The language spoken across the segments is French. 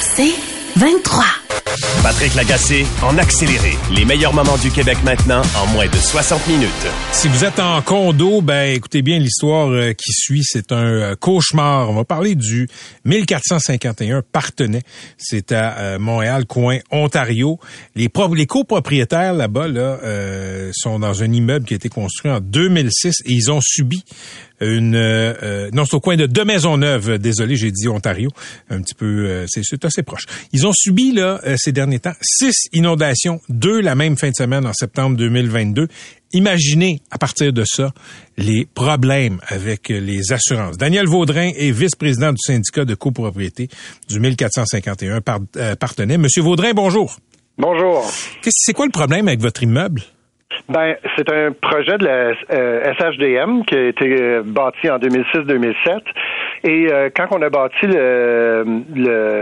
C'est 23. Patrick Lagacé en accéléré. Les meilleurs moments du Québec maintenant en moins de 60 minutes. Si vous êtes en condo, ben écoutez bien l'histoire euh, qui suit. C'est un euh, cauchemar. On va parler du 1451 Partenay. C'est à euh, Montréal, coin Ontario. Les, les copropriétaires là-bas là, sont dans un immeuble qui a été construit en 2006 et ils ont subi une euh, non c'est au coin de deux Maisonneuve désolé j'ai dit Ontario un petit peu euh, c'est assez proche. Ils ont subi là euh, ces derniers temps six inondations deux la même fin de semaine en septembre 2022 imaginez à partir de ça les problèmes avec les assurances. Daniel Vaudrin est vice-président du syndicat de copropriété du 1451 par, partenaire monsieur Vaudrin bonjour. Bonjour. C'est quoi le problème avec votre immeuble? Ben, c'est un projet de la euh, SHDM qui a été euh, bâti en 2006-2007. Et euh, quand on a bâti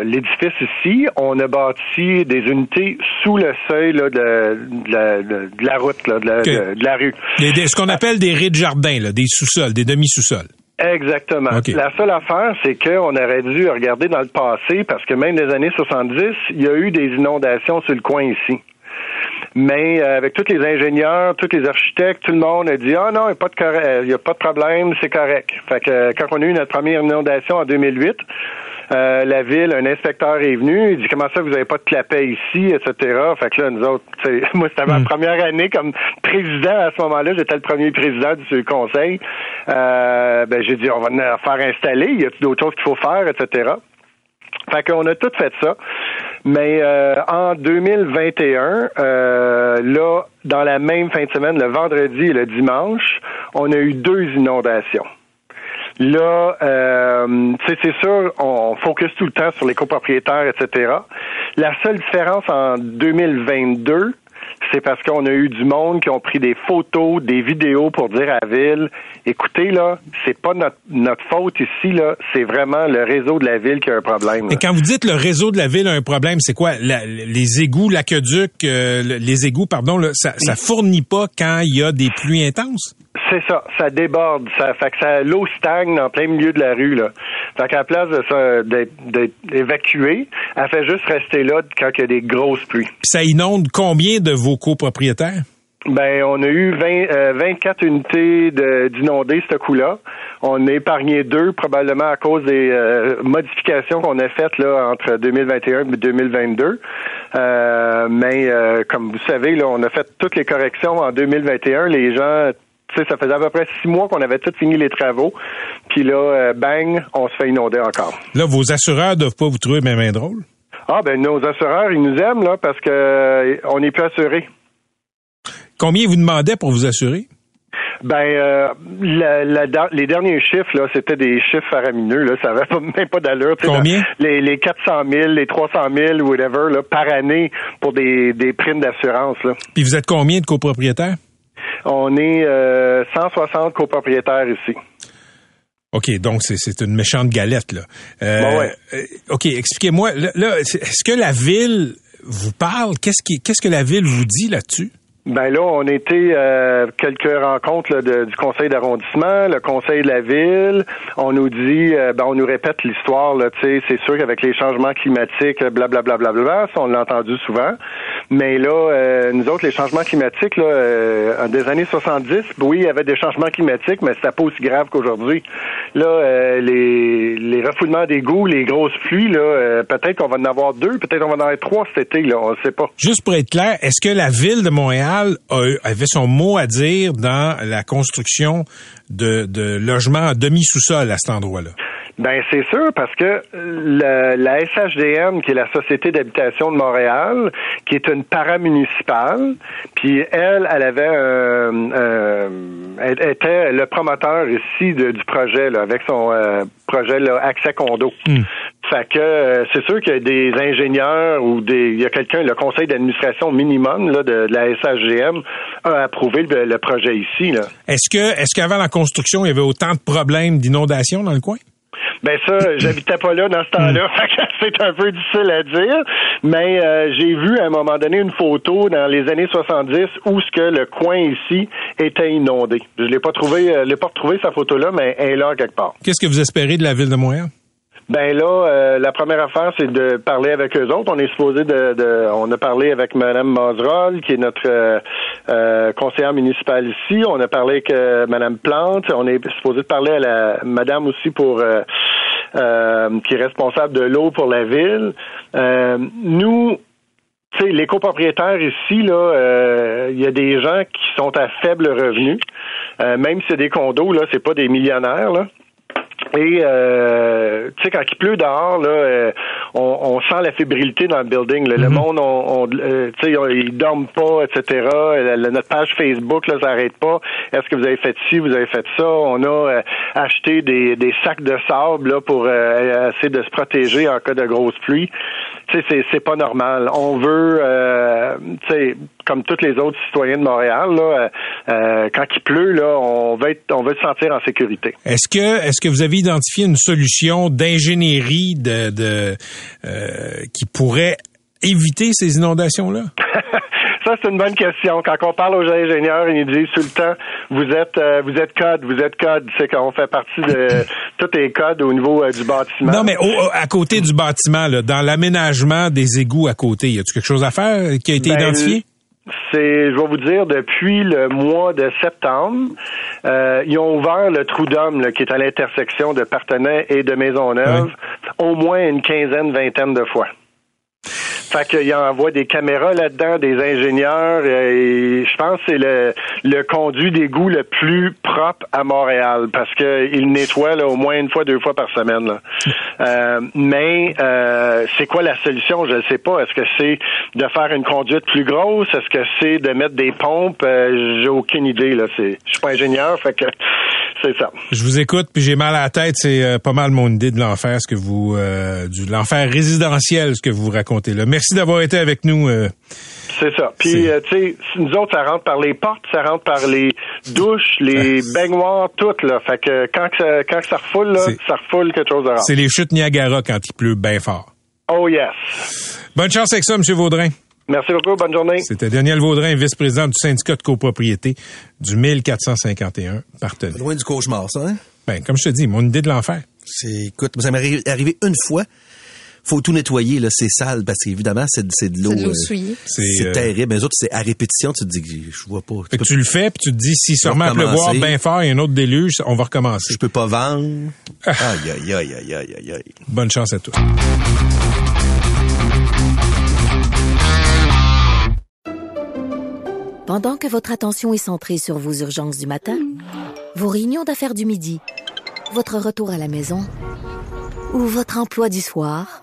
l'édifice ici, on a bâti des unités sous le seuil là, de, la, route, là, de, la, rue. ce qu'on appelle des rez de jardin, là, des sous-sols, des demi-sous-sols. Exactement. La seule affaire, c'est qu'on aurait dû regarder dans le passé, parce que même des années 70, il y a eu des inondations sur le coin ici. Mais euh, avec tous les ingénieurs, tous les architectes, tout le monde a dit ah non, il n'y a pas de il y a pas de problème, c'est correct. Fait que euh, quand on a eu notre première inondation en 2008, euh, la ville, un inspecteur est venu, il dit comment ça vous avez pas de clapet ici, etc. Fait que là nous autres, moi c'était ma hmm. première année comme président à ce moment-là, j'étais le premier président du conseil. Euh, ben j'ai dit on va faire installer, il y a d'autres choses qu'il faut faire, etc. Fait qu'on a tout fait ça. Mais euh, en 2021, euh, là, dans la même fin de semaine, le vendredi et le dimanche, on a eu deux inondations. Là, euh, c'est sûr, on focus tout le temps sur les copropriétaires, etc. La seule différence en 2022, c'est parce qu'on a eu du monde qui ont pris des photos, des vidéos pour dire à la ville, écoutez là, c'est pas notre, notre faute ici là, c'est vraiment le réseau de la ville qui a un problème. Et quand vous dites le réseau de la ville a un problème, c'est quoi? Les égouts, l'aqueduc, euh, les égouts, pardon, là, ça, ça fournit pas quand il y a des pluies intenses? C'est ça, ça déborde, ça fait que ça l'eau stagne en plein milieu de la rue là. Fait qu'à la place de d'être évacuée, elle fait juste rester là quand il y a des grosses pluies. ça inonde combien de vos copropriétaires? Ben, on a eu 20, 24 euh, unités d'inondés ce coup-là. On a épargné deux, probablement à cause des euh, modifications qu'on a faites là entre 2021 et 2022. Euh, mais comme vous savez, là, on a fait toutes les corrections en 2021. Les gens ça faisait à peu près six mois qu'on avait tout fini les travaux. Puis là, euh, bang, on se fait inonder encore. Là, vos assureurs doivent pas vous trouver même main drôle? Ah, ben nos assureurs, ils nous aiment, là, parce que euh, on n'est plus assurés. Combien vous demandez pour vous assurer? Ben, euh, les derniers chiffres, là, c'était des chiffres faramineux. Là, ça n'avait même pas d'allure. Combien? Les, les 400 000, les 300 000, whatever, là, par année pour des, des primes d'assurance. Puis vous êtes combien de copropriétaires? On est 160 euh, copropriétaires ici. OK, donc c'est une méchante galette, là. Euh, ouais. Euh, OK, expliquez-moi, là, est-ce que la ville vous parle? Qu'est-ce qu'est-ce que la ville vous dit là-dessus? Ben là, on était euh, quelques rencontres du conseil d'arrondissement, le conseil de la ville. On nous dit, euh, ben on nous répète l'histoire. Là, tu sais, c'est sûr qu'avec les changements climatiques, blablabla, bla, bla, bla, on l'a entendu souvent. Mais là, euh, nous autres, les changements climatiques, là, euh, des années 70, oui, il y avait des changements climatiques, mais c'était pas aussi grave qu'aujourd'hui. Là, les, les refoulements d'égouts, les grosses pluies, là, peut-être qu'on va en avoir deux, peut-être qu'on va en avoir trois cet été. Là, on ne sait pas. Juste pour être clair, est-ce que la ville de Montréal avait son mot à dire dans la construction de, de logements à demi-sous-sol à cet endroit-là. Ben c'est sûr parce que la, la, SHDM, qui est la Société d'habitation de Montréal, qui est une paramunicipale, puis elle, elle avait un, elle était le promoteur ici du projet là, avec son euh, projet là, accès condo. Hmm. Fait que euh, c'est sûr qu'il y a des ingénieurs ou des il y a quelqu'un, le conseil d'administration minimum là, de, la SHGM a approuvé le, projet ici. Est-ce que est-ce qu'avant la construction, il y avait autant de problèmes d'inondation dans le coin? Ben ça, j'habitais pas là dans ce temps-là, hmm. c'est un peu difficile à dire. Mais euh, j'ai vu à un moment donné une photo dans les années 70 où ce que le coin ici était inondé. Je l'ai pas trouvé, euh, l'ai pas retrouvé sa photo-là, mais elle est là quelque part. Qu'est-ce que vous espérez de la ville de Montréal? Ben là, euh, la première affaire, c'est de parler avec eux autres. On est supposé de, on a parlé avec Mme Mazerol, qui est notre euh, euh, conseillère municipale ici. On a parlé avec euh, Mme Plante. On est supposé de parler à la Madame aussi pour qui est responsable de l'eau pour la ville. nous, tu sais, les copropriétaires ici, là, il y a des gens qui sont à faible revenu. même si c'est des condos, là, c'est pas des millionnaires, là. Et euh, tu sais, quand il pleut dehors, là, euh, on, on, sent la fébrilité dans le building. Le mhm. monde, on, euh, tu sais, ils dorment pas, etc. notre page Facebook, là, ça n'arrête pas. Est-ce que vous avez fait ci, vous avez fait ça? On a acheté des, des sacs de sable là pour essayer de se protéger en cas de grosse pluie. Tu sais, c'est pas normal. On veut, tu sais, comme tous les autres citoyens de Montréal, là, euh, quand il pleut, là, on va être, on va se sentir en sécurité. Est-ce que, est-ce que vous avez identifié une solution d'ingénierie de, de euh, qui pourrait éviter ces inondations-là? Ça, c'est une bonne question. Quand on parle aux ingénieurs, ils nous disent tout le temps, vous êtes, euh, vous êtes code, vous êtes code. C'est qu'on fait partie de tous les codes au niveau du bâtiment. Non, mais à côté du bâtiment, là, dans l'aménagement des égouts à côté, y a-t-il quelque chose à faire qui a été ben, identifié? C'est, je vais vous dire, depuis le mois de septembre, euh, ils ont ouvert le trou d'homme qui est à l'intersection de Partenay et de Maisonneuve au moins une quinzaine, vingtaine de fois. Fait qu'il envoie des caméras là-dedans, des ingénieurs. Et je pense que c'est le, le conduit d'égout le plus propre à Montréal parce qu'il nettoie là, au moins une fois, deux fois par semaine. Là. Euh, mais euh, c'est quoi la solution? Je ne sais pas. Est-ce que c'est de faire une conduite plus grosse? Est-ce que c'est de mettre des pompes? Euh, j'ai aucune idée. Là. C'est, je suis pas ingénieur, fait que c'est ça. Je vous écoute, puis j'ai mal à la tête. C'est euh, pas mal mon idée de l'enfer, ce que vous, euh, du l'enfer résidentiel, ce que vous racontez là. Merci d'avoir été avec nous. Euh. C'est ça. Puis, tu sais, nous autres, ça rentre par les portes, ça rentre par les douches, les baignoires, tout, là. Fait que quand, ça, quand ça refoule, là, ça refoule quelque chose de rare. C'est les chutes Niagara quand il pleut bien fort. Oh yes. Bonne chance avec ça, M. Vaudrin. Merci beaucoup. Bonne journée. C'était Daniel Vaudrin, vice-président du syndicat de copropriété du 1451 partenaire. Loin du cauchemar, ça, hein? Ben, comme je te dis, mon idée de l'enfer. C'est, écoute, ça m'est arrivé une fois. Faut tout nettoyer, là, c'est sale, parce qu'évidemment, c'est, c'est de l'eau. C'est de l'eau euh, souillée. C'est, euh, terrible. Mais autres, c'est à répétition, tu te dis que je vois pas. Tu, tu le fais, puis tu te dis, si sûrement pleuvoir bien fort et un autre déluge, on va recommencer. Je peux pas vendre. Ah. aïe, aïe, aïe, aïe, aïe, aïe. Bonne chance à tous. Pendant que votre attention est centrée sur vos urgences du matin, vos réunions d'affaires du midi, votre retour à la maison ou votre emploi du soir,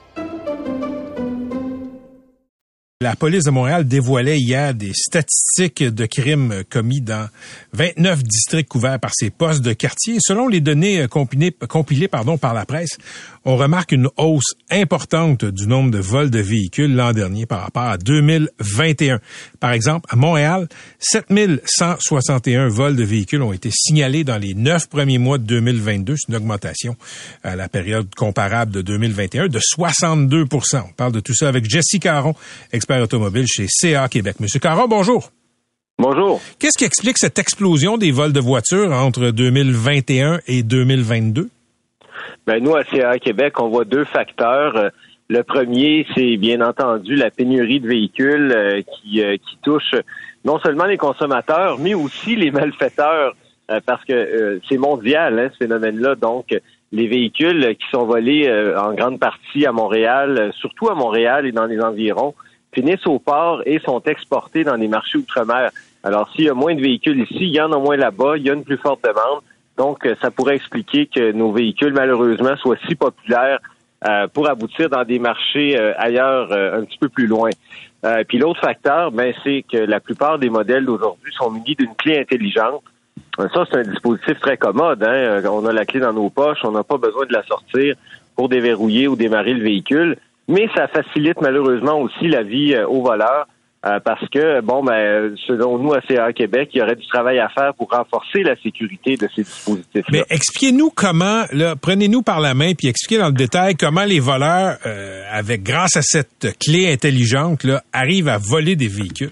La police de Montréal dévoilait hier des statistiques de crimes commis dans 29 districts couverts par ces postes de quartier. Selon les données compilées, compilées par la presse, on remarque une hausse importante du nombre de vols de véhicules l'an dernier par rapport à 2021. Par exemple, à Montréal, 7161 vols de véhicules ont été signalés dans les neuf premiers mois de 2022. C'est une augmentation à la période comparable de 2021 de 62% On parle de tout ça avec Jesse Caron, expert automobile chez CA Québec. Monsieur Caron, bonjour. Bonjour. Qu'est-ce qui explique cette explosion des vols de voitures entre 2021 et 2022? Ben, nous, à CA Québec, on voit deux facteurs. Euh, le premier, c'est bien entendu la pénurie de véhicules euh, qui, euh, qui touche non seulement les consommateurs, mais aussi les malfaiteurs, parce que c'est mondial, hein, ce phénomène-là. Donc, les véhicules qui sont volés en grande partie à Montréal, surtout à Montréal et dans les environs, finissent au port et sont exportés dans les marchés outre-mer. Alors, s'il y a moins de véhicules ici, il y en a moins là-bas, il y a une plus forte demande. Donc, ça pourrait expliquer que nos véhicules, malheureusement, soient si populaires pour aboutir dans des marchés ailleurs un petit peu plus loin. puis l'autre facteur, ben, c'est que la plupart des modèles d'aujourd'hui sont munis d'une clé intelligente. Ça, c'est un dispositif très commode. Hein? On a la clé dans nos poches, on n'a pas besoin de la sortir pour déverrouiller ou démarrer le véhicule. Mais ça facilite malheureusement aussi la vie aux voleurs. Euh, parce que, bon, ben, selon nous, à CA Québec, il y aurait du travail à faire pour renforcer la sécurité de ces dispositifs-là. Mais expliquez-nous comment, là, prenez-nous par la main puis expliquez dans le détail comment les voleurs, euh, avec grâce à cette clé intelligente, là, arrivent à voler des véhicules.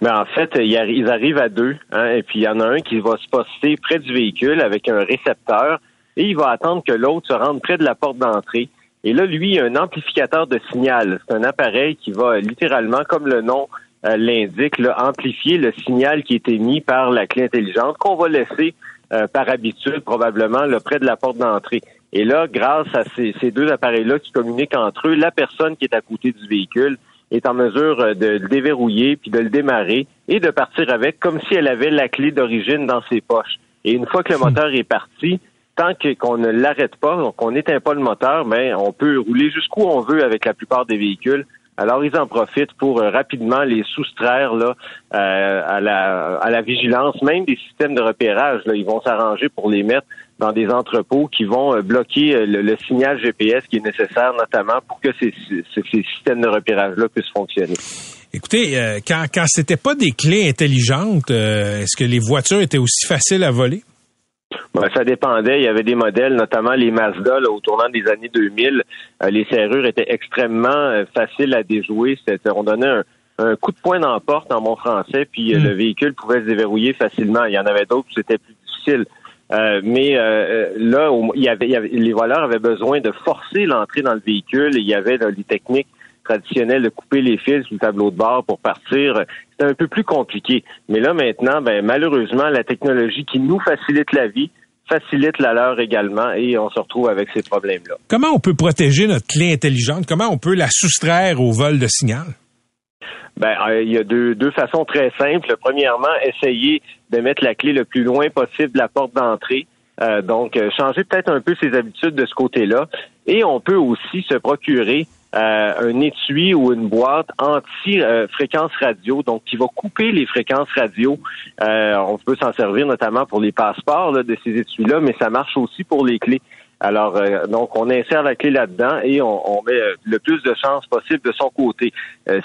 Mais ben, en fait, ils arrivent à deux, hein, et puis il y en a un qui va se poster près du véhicule avec un récepteur, et il va attendre que l'autre se rende près de la porte d'entrée. Et là, lui, un amplificateur de signal. C'est un appareil qui va littéralement, comme le nom euh, l'indique, amplifier le signal qui est émis par la clé intelligente qu'on va laisser euh, par habitude probablement là, près de la porte d'entrée. Et là, grâce à ces, deux appareils-là qui communiquent entre eux, la personne qui est à côté du véhicule est en mesure euh, de le déverrouiller puis de le démarrer et de partir avec comme si elle avait la clé d'origine dans ses poches. Et une fois que le hmm. moteur est parti, tant qu'on ne l'arrête pas, donc on n'éteint pas le moteur, mais on peut rouler jusqu'où on veut avec la plupart des véhicules. Alors, ils en profitent pour euh, rapidement les soustraire là, euh, à, la, à la vigilance, même des systèmes de repérage. Là, ils vont s'arranger pour les mettre dans des entrepôts qui vont euh, bloquer le, signal GPS qui est nécessaire, notamment pour que ces, ces, systèmes de repérage-là puissent fonctionner. Écoutez, quand, quand c'était pas des clés intelligentes, est-ce que les voitures étaient aussi faciles à voler? Ben, ça dépendait. Il y avait des modèles, notamment les Mazda, au tournant des années 2000. Euh, les serrures étaient extrêmement euh, faciles à déjouer. on donnait un, coup de poing dans la porte en mon français, puis euh, hmm. le véhicule pouvait se déverrouiller facilement. Il y en avait d'autres où c'était plus difficile. mais là, il y, avait, les voleurs avaient besoin de forcer l'entrée dans le véhicule. il y avait des techniques traditionnelles de couper les fils du tableau de bord pour partir un peu plus compliqué. Mais là, maintenant, ben, malheureusement, la technologie qui nous facilite la vie facilite la leur également et on se retrouve avec ces problèmes-là. Comment on peut protéger notre clé intelligente? Comment on peut la soustraire au vol de signal? Ben, euh, il y a deux, deux façons très simples. Premièrement, essayer de mettre la clé le plus loin possible de la porte d'entrée. Euh, donc, euh, changer peut-être un peu ses habitudes de ce côté-là. Et on peut aussi se procurer un étui ou une boîte anti-fréquence radio, donc qui va couper les fréquences radio. Euh, on peut s'en servir notamment pour les passeports de ces étuis-là, mais ça marche aussi pour les clés. Alors, euh, donc, on insère la clé là-dedans et on, met le plus de chances possible de son côté.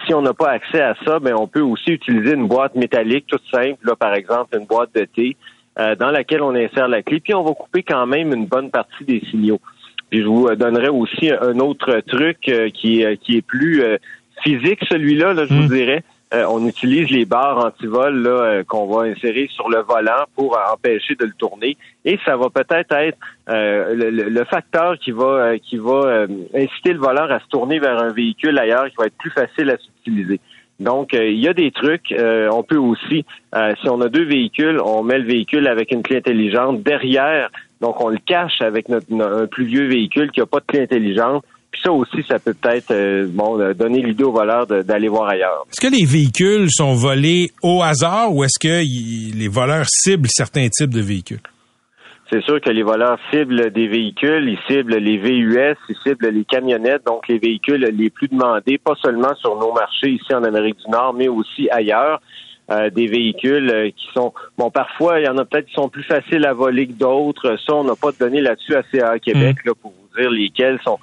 si on n'a pas accès à ça, ben, on peut aussi utiliser une boîte métallique toute simple, là, par exemple, une boîte de thé, dans laquelle on insère la clé, puis on va couper quand même une bonne partie des signaux. Puis je vous donnerai aussi un autre truc euh, qui, est, qui est plus euh, physique, celui-là, là, je vous hmm. dirais. Euh, on utilise les barres anti-vol là, qu'on va insérer sur le volant pour empêcher de le tourner. Et ça va peut-être être, le, facteur qui va qui va inciter le voleur à se tourner vers un véhicule ailleurs qui va être plus facile à s'utiliser. Donc, il y a des trucs. on peut aussi, si on a deux véhicules, on met le véhicule avec une clé intelligente derrière donc, on le cache avec notre, un plus vieux véhicule qui n'a pas de clé intelligente. Puis ça aussi, ça peut peut-être euh, bon euh, donner l'idée aux voleurs d'aller voir ailleurs. Est-ce que les véhicules sont volés au hasard ou est-ce que les voleurs ciblent certains types de véhicules? C'est sûr que les voleurs ciblent des véhicules, ils ciblent les VUS, ils ciblent les camionnettes, donc les véhicules les plus demandés, pas seulement sur nos marchés ici en Amérique du Nord, mais aussi ailleurs. Euh, des véhicules euh, qui sont bon parfois il y en a peut-être qui sont plus faciles à voler que d'autres. Ça, on n'a pas de données là-dessus à CA Québec mm. là, pour vous dire lesquels sont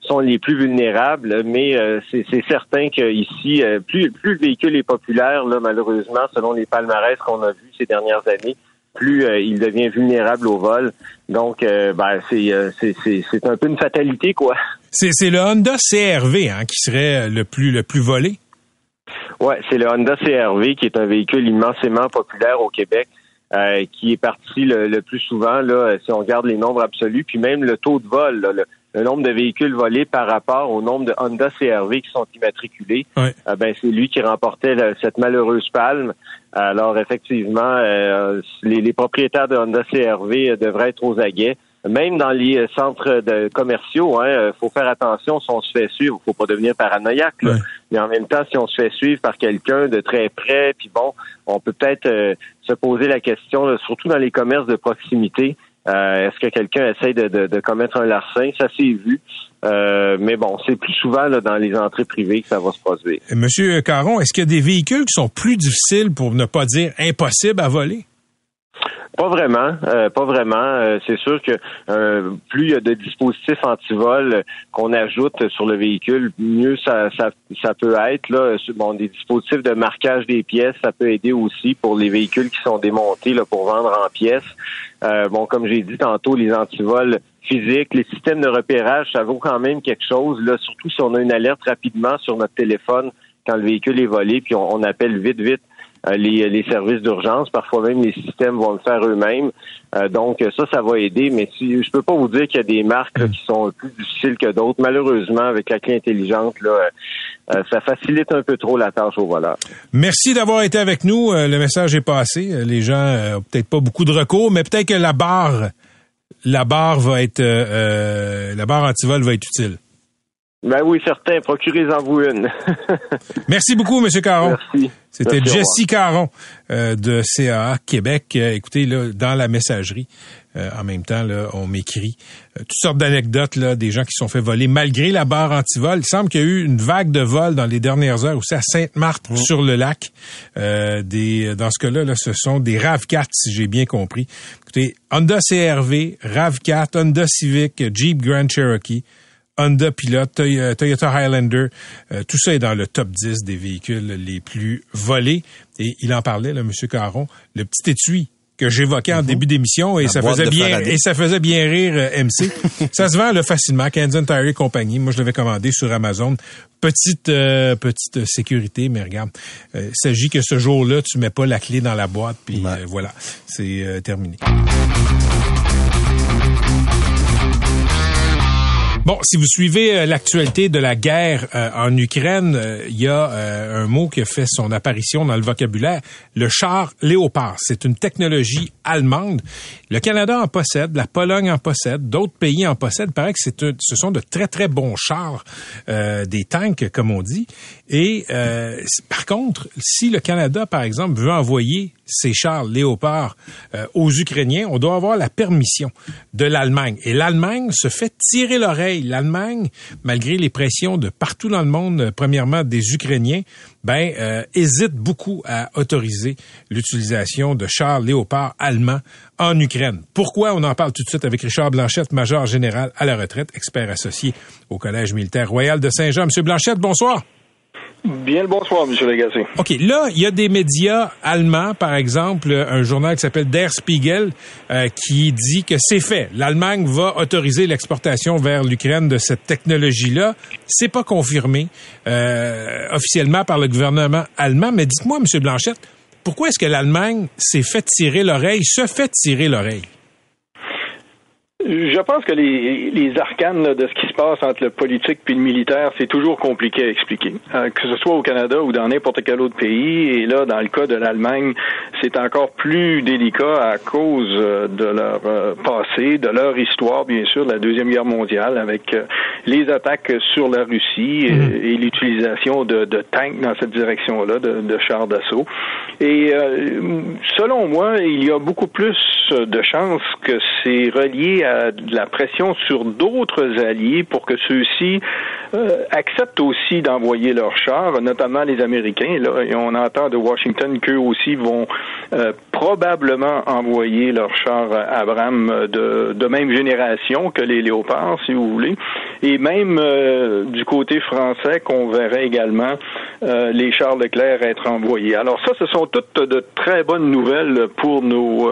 sont les plus vulnérables, mais euh, c'est certain qu'ici, plus, plus le véhicule est populaire, là, malheureusement, selon les palmarès qu'on a vus ces dernières années, plus il devient vulnérable au vol. Donc, ben, c'est un peu une fatalité, quoi. C'est le Honda CRV hein, qui serait le plus le plus volé. Ouais, c'est le Honda CRV qui est un véhicule immensément populaire au Québec. Euh, qui est parti le, plus souvent, là, si on regarde les nombres absolus, puis même le taux de vol, le, nombre de véhicules volés par rapport au nombre de Honda CRV qui sont immatriculés, euh, ben, c'est lui qui remportait cette malheureuse palme. Alors effectivement, euh, les, propriétaires de Honda CRV devraient être aux aguets. même dans les centres de commerciaux, hein, faut faire attention si on se fait suivre, faut pas devenir paranoïaque. Mais en même temps, si on se fait suivre par quelqu'un de très près, puis bon, on peut peut-être se poser la question, surtout dans les commerces de proximité, euh, est-ce que quelqu'un essaye de, commettre un larcin? Ça s'est vu. Euh, mais bon, c'est plus souvent dans les entrées privées que ça va se produire. Monsieur Caron, est-ce qu'il y a des véhicules qui sont plus difficiles, pour ne pas dire impossibles à voler? Pas vraiment, euh, pas vraiment. Euh, c'est sûr que euh, plus il y a de dispositifs anti-vol qu'on ajoute sur le véhicule, mieux ça, ça, ça peut être. Là, bon, des dispositifs de marquage des pièces, ça peut aider aussi pour les véhicules qui sont démontés là, pour vendre en pièces. bon, comme j'ai dit tantôt, les antivols physiques, les systèmes de repérage, ça vaut quand même quelque chose. Là, surtout si on a une alerte rapidement sur notre téléphone quand le véhicule est volé, puis on appelle vite, vite euh, les, services d'urgence. Parfois même, les systèmes vont le faire eux-mêmes. Euh, donc, ça, ça va aider. Mais si, je peux pas vous dire qu'il y a des marques qui sont plus difficiles que d'autres. Malheureusement, avec la clé intelligente, là, euh, ça facilite un peu trop la tâche au voleur. Merci d'avoir été avec nous. le message est passé. Les gens ont peut-être pas beaucoup de recours, mais peut-être que la barre, la barre va être, la barre antivol va être utile. Ben oui, certain. Procurez-en vous une. Merci beaucoup, M. Caron. Merci. C'était Jessie Caron euh, de CAA Québec. Euh, écoutez, là, dans la messagerie, euh, en même temps, là, on m'écrit toutes sortes d'anecdotes là, des gens qui sont fait voler malgré la barre anti-vol. Il semble qu'il y a eu une vague de vol dans les dernières heures aussi à Sainte-Marthe mmh. sur le lac. des, dans ce cas-là, là, ce sont des RAV4, si j'ai bien compris. Écoutez, Honda CRV, RAV4, Honda Civic, Jeep Grand Cherokee. Honda Pilot, Toyota Highlander, euh, tout ça est dans le top 10 des véhicules les plus volés. Et il en parlait, là, M. Caron, le petit étui que j'évoquais en mhm. début d'émission et ça faisait bien et ça faisait bien rire euh, MC. ça se vend là, facilement Kansas Tire et compagnie. Moi je l'avais commandé sur Amazon. Petite euh, petite sécurité mais regarde, il s'agit que ce jour-là tu mets pas la clé dans la boîte puis voilà, c'est terminé. Bon, si vous suivez euh, l'actualité de la guerre euh, en Ukraine, euh, il y a un mot qui a fait son apparition dans le vocabulaire, le char léopard. C'est une technologie allemande. Le Canada en possède, la Pologne en possède, d'autres pays en possèdent. Il paraît que c'est ce sont de très très bons chars, des tanks comme on dit. Et par contre, si le Canada, par exemple, veut envoyer ces chars léopards aux Ukrainiens, on doit avoir la permission de l'Allemagne. Et l'Allemagne se fait tirer l'oreille l'Allemagne, malgré les pressions de partout dans le monde, euh, premièrement des Ukrainiens, ben euh, hésite beaucoup à autoriser l'utilisation de chars léopards allemands en Ukraine. Pourquoi? On en parle tout de suite avec Richard Blanchette, major général à la retraite, expert associé au Collège militaire royal de Saint-Jean. Monsieur Blanchette, bonsoir. Bien le bonsoir, M. Lagacé. OK, là, il y a des médias allemands, par exemple, un journal qui s'appelle Der Spiegel, euh, qui dit que c'est fait. L'Allemagne va autoriser l'exportation vers l'Ukraine de cette technologie-là. C'est pas confirmé euh, officiellement par le gouvernement allemand, mais dites-moi, M. Blanchette, pourquoi est-ce que l'Allemagne s'est fait tirer l'oreille, se fait tirer l'oreille? Je pense que les, les arcanes de ce qui se passe entre le politique puis le militaire, c'est toujours compliqué à expliquer. Euh, que ce soit au Canada ou dans n'importe quel autre pays, et là, dans le cas de l'Allemagne, c'est encore plus délicat à cause euh, de leur euh, passé, de leur histoire, bien sûr, de la Deuxième Guerre mondiale, avec les attaques sur la Russie et, mhm. l'utilisation de, de, tanks dans cette direction-là, de, de, chars d'assaut. Et selon moi, il y a beaucoup plus de chances que c'est relié à de la pression sur d'autres alliés pour que ceux-ci euh, acceptent aussi d'envoyer leurs chars, notamment les Américains. Et on entend de Washington qu'eux aussi vont euh, probablement envoyer leurs chars Abraham de, de même génération que les Léopards, si vous voulez. Et même euh, du côté français, qu'on verrait également les chars Leclerc être envoyés. Alors ça, ce sont toutes de très bonnes nouvelles pour nos,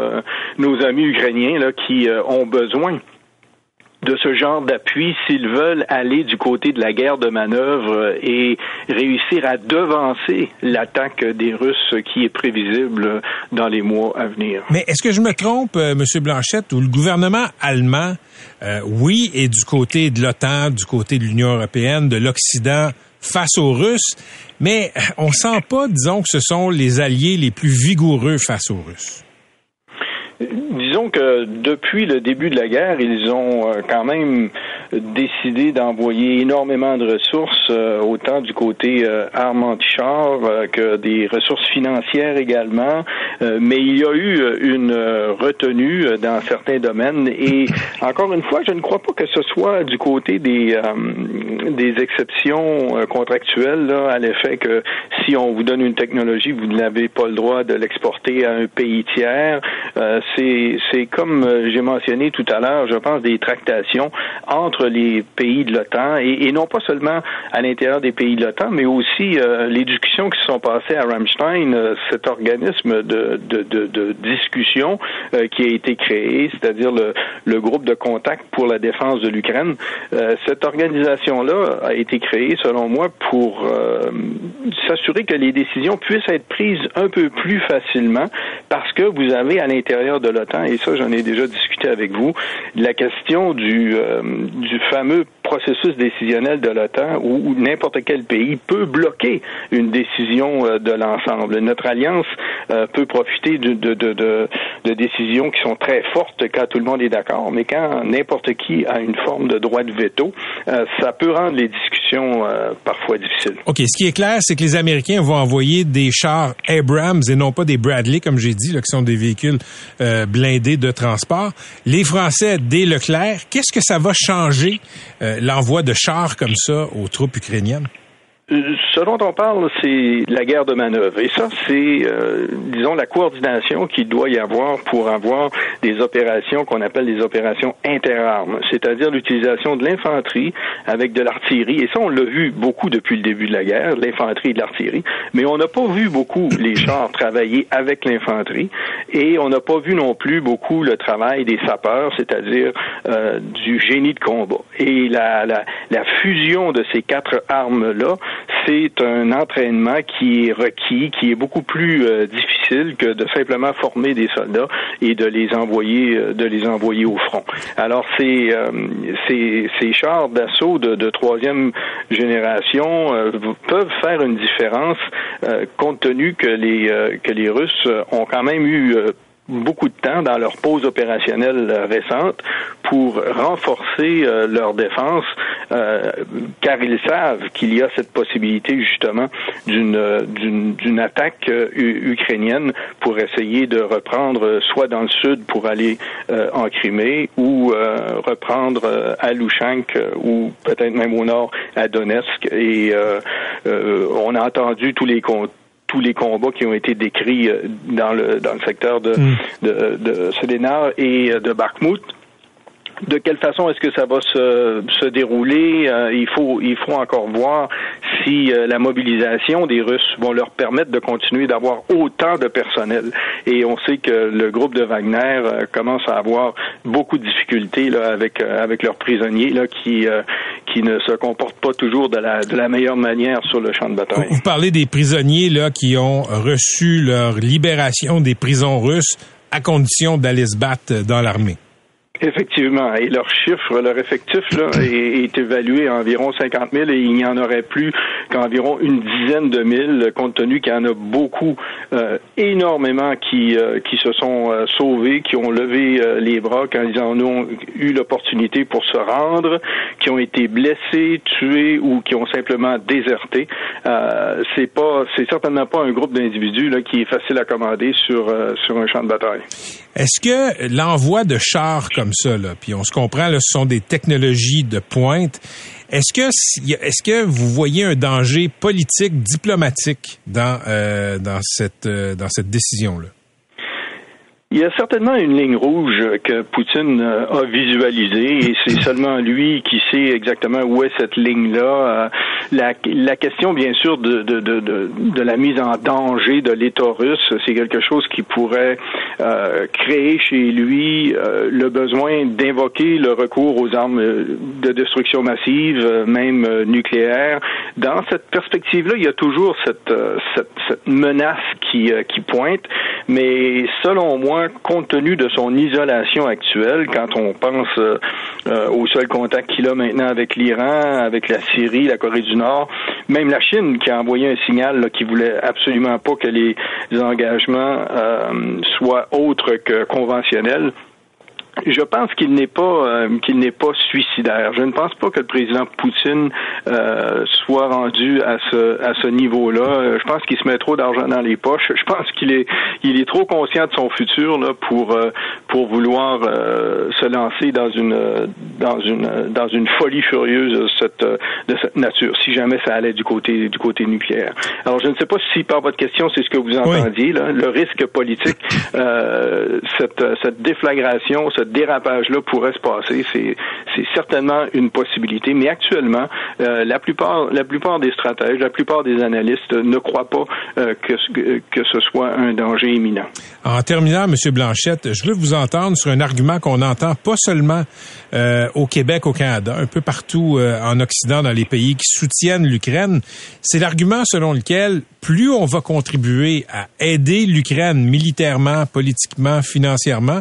amis ukrainiens qui ont besoin de ce genre d'appui s'ils veulent aller du côté de la guerre de manœuvre et réussir à devancer l'attaque des Russes qui est prévisible dans les mois à venir. Mais est-ce que je me trompe, euh, M. Blanchette, ou le gouvernement allemand, euh, oui, est du côté de l'OTAN, du côté de l'Union européenne, de l'Occident face aux Russes, mais on sent pas, disons, que ce sont les alliés les plus vigoureux face aux Russes. Disons que depuis le début de la guerre, ils ont euh, quand même décidé d'envoyer énormément de ressources, euh, autant du côté euh, armes anti-chars que des ressources financières également. mais il y a eu une retenue dans certains domaines. Et encore une fois, je ne crois pas que ce soit du côté des, des exceptions contractuelles là, à l'effet que si on vous donne une technologie, vous n'avez pas le droit de l'exporter à un pays tiers. c'est c'est comme euh, j'ai mentionné tout à l'heure, je pense, des tractations entre les pays de l'OTAN et, non pas seulement à l'intérieur des pays de l'OTAN, mais aussi euh, les discussions qui se sont passées à Ramstein, euh, cet organisme de, discussion qui a été créé, c'est-à-dire le, groupe de contact pour la défense de l'Ukraine. cette organisation-là a été créée, selon moi, pour s'assurer que les décisions puissent être prises un peu plus facilement parce que vous avez à l'intérieur de l'OTAN, et ça j'en ai déjà discuté avec vous, la question du, euh, du fameux processus décisionnel de l'OTAN où, n'importe quel pays peut bloquer une décision euh, de l'ensemble. Notre alliance euh, peut profiter de, de, de, de, décisions qui sont très fortes quand tout le monde est d'accord, mais quand n'importe qui a une forme de droit de veto, ça peut rendre les discussions parfois difficiles. OK, ce qui est clair, c'est que les Américains vont envoyer des chars Abrams et non pas des Bradley, comme j'ai dit, là, qui sont des véhicules blindés de transport. Les Français, des Leclerc, qu'est-ce que ça va changer euh, l'envoi de chars comme ça aux troupes ukrainiennes? Ce dont on parle, c'est la guerre de manœuvre. Et ça, c'est, euh, disons, la coordination qu'il doit y avoir pour avoir des opérations qu'on appelle des opérations interarmes, c'est-à-dire l'utilisation de l'infanterie avec de l'artillerie. Et ça, on l'a vu beaucoup depuis le début de la guerre, l'infanterie et de l'artillerie. Mais on n'a pas vu beaucoup les chars travailler avec l'infanterie. Et on n'a pas vu non plus beaucoup le travail des sapeurs, c'est-à-dire euh, du génie de combat. Et la, la, la fusion de ces quatre armes-là, c'est un entraînement qui est requis, qui est beaucoup plus euh, difficile que de simplement former des soldats et de les envoyer, euh, de les envoyer au front. Alors ces euh, ces, ces chars d'assaut de, de, troisième génération peuvent faire une différence compte tenu que les que les Russes ont quand même eu beaucoup de temps dans leur pause opérationnelle récente pour renforcer euh, leur défense, euh, car ils savent qu'il y a cette possibilité justement d'une d'une attaque euh, ukrainienne pour essayer de reprendre soit dans le sud pour aller en Crimée ou reprendre à Lushank ou peut-être même au nord à Donetsk. Et on a entendu tous les tous les combats qui ont été décrits euh, dans le dans le secteur de, mm. de, de et de Bakhmut de quelle façon est-ce que ça va se, se dérouler? Euh, Il faut il faut encore voir si euh, la mobilisation des Russes vont leur permettre de continuer d'avoir autant de personnel. Et on sait que le groupe de Wagner euh, commence à avoir beaucoup de difficultés là, avec avec leurs prisonniers là qui qui ne se comportent pas toujours de la de la meilleure manière sur le champ de bataille. Vous parlez des prisonniers là qui ont reçu leur libération des prisons russes à condition d'aller se battre dans l'armée. Effectivement. Et leur chiffre, leur effectif là, est, évalué à environ 50 000 et il n'y en aurait plus qu'environ une dizaine de mille, compte tenu qu'il y en a beaucoup, euh, énormément qui, euh, qui se sont euh, sauvés, qui ont levé les bras quand ils en ont eu l'opportunité pour se rendre, qui ont été blessés, tués ou qui ont simplement déserté. c'est pas, c'est certainement pas un groupe d'individus là qui est facile à commander sur sur un champ de bataille. Est-ce que l'envoi de chars comme ça, là, puis on se comprend, là, ce sont des technologies de pointe. Est-ce que est-ce que vous voyez un danger politique, diplomatique dans euh, dans cette euh, dans cette décision là? Il y a certainement une ligne rouge que Poutine euh, a visualisée et c'est seulement lui qui sait exactement où est cette ligne-là. Euh, la, question, bien sûr, de, la mise en danger de l'État russe, c'est quelque chose qui pourrait euh, créer chez lui le besoin d'invoquer le recours aux armes de destruction massive, même nucléaire. Dans cette perspective-là, il y a toujours cette, menace qui pointe, mais selon moi, compte tenu de son isolation actuelle, quand on pense euh, euh, au seul contact qu'il a maintenant avec l'Iran, avec la Syrie, la Corée du Nord. Même la Chine qui a envoyé un signal qui voulait absolument pas que les engagements euh, soient autres que conventionnels. Je pense qu'il n'est pas euh, qu'il n'est pas suicidaire. Je ne pense pas que le président Poutine euh, soit rendu à ce à ce niveau-là. Euh, je pense qu'il se met trop d'argent dans les poches. Je pense qu'il est il est trop conscient de son futur là pour pour vouloir se lancer dans une dans une dans une folie furieuse de cette de cette nature. Si jamais ça allait du côté du côté nucléaire. Alors je ne sais pas si par votre question c'est ce que vous entendiez là, le risque politique, cette cette déflagration, ce dérapage-là pourrait se passer. C'est, certainement une possibilité. Mais actuellement, euh, la plupart, la plupart des stratèges, la plupart des analystes ne croient pas euh, que, ce soit un danger imminent. En terminant, M. Blanchette, je veux vous entendre sur un argument qu'on entend pas seulement euh, au Québec, au Canada, un peu partout en Occident, dans les pays qui soutiennent l'Ukraine. C'est l'argument selon lequel plus on va contribuer à aider l'Ukraine militairement, politiquement, financièrement,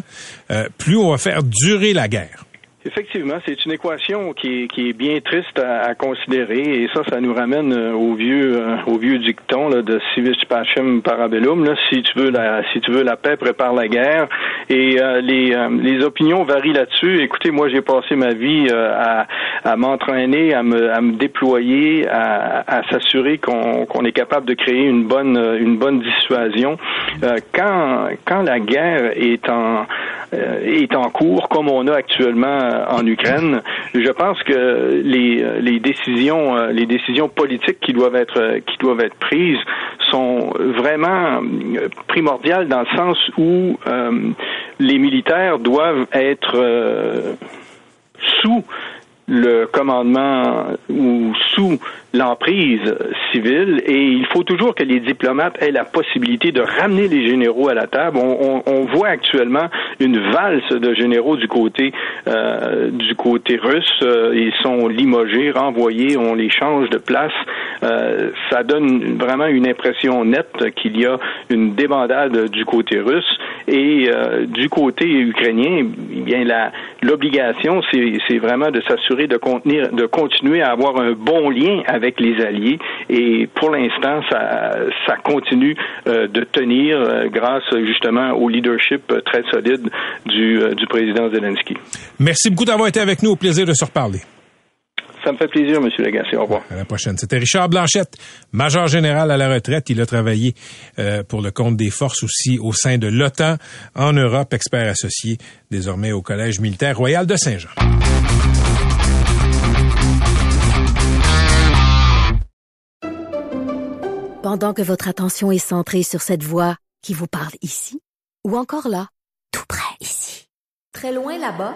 plus on faire durer la guerre. Effectivement, c'est une équation qui est, qui est bien triste à, considérer et ça, ça nous ramène euh, au vieux euh, au vieux dicton là, de civis pacem parabellum. Là, si tu veux la si tu veux la paix, prépare la guerre. Et euh, les les opinions varient là-dessus. Écoutez, moi, j'ai passé ma vie à, à m'entraîner, à me à me déployer, à, à s'assurer qu'on qu'on est capable de créer une bonne une bonne dissuasion. quand quand la guerre est en est en cours, comme on a actuellement euh, en Ukraine. Je pense que les, euh, décisions euh, les décisions politiques qui doivent être qui doivent être prises sont vraiment primordiales dans le sens où les militaires doivent être sous le commandement ou sous l'emprise civile et il faut toujours que les diplomates aient la possibilité de ramener les généraux à la table. On, voit actuellement une valse de généraux du côté euh, du côté russe. Euh, ils sont limogés, renvoyés, on les change de place. Euh, ça donne vraiment une impression nette qu'il y a une débandade du côté russe et euh, du côté ukrainien. Eh bien, l'obligation, c'est vraiment de s'assurer de contenir, de continuer à avoir un bon lien avec les alliés. Et pour l'instant, ça, ça continue euh, de tenir euh, grâce justement au leadership très solide du, euh, du président Zelensky. Merci beaucoup d'avoir été avec nous. Au plaisir de se reparler. Ça me fait plaisir, M. Lagacé. Au revoir. À la prochaine. C'était Richard Blanchette, major général à la retraite. Il a travaillé pour le compte des forces aussi au sein de l'OTAN en Europe, expert associé désormais au Collège militaire royal de Saint-Jean. Pendant que votre attention est centrée sur cette voix qui vous parle ici, ou encore là, tout près ici, très loin là-bas,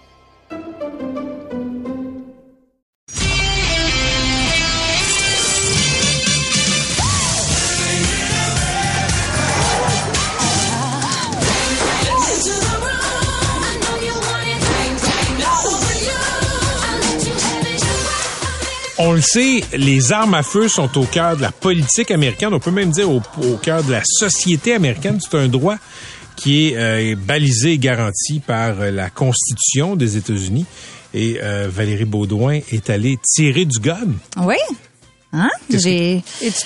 On le sait, les armes à feu sont au cœur de la politique américaine. On peut même dire au, cœur de la société américaine. C'est un droit qui est euh, balisé et garanti par euh, la Constitution des États-Unis. Et euh, Valérie Baudouin est allée tirer du gun. Oui. Hein? J'ai. Es-tu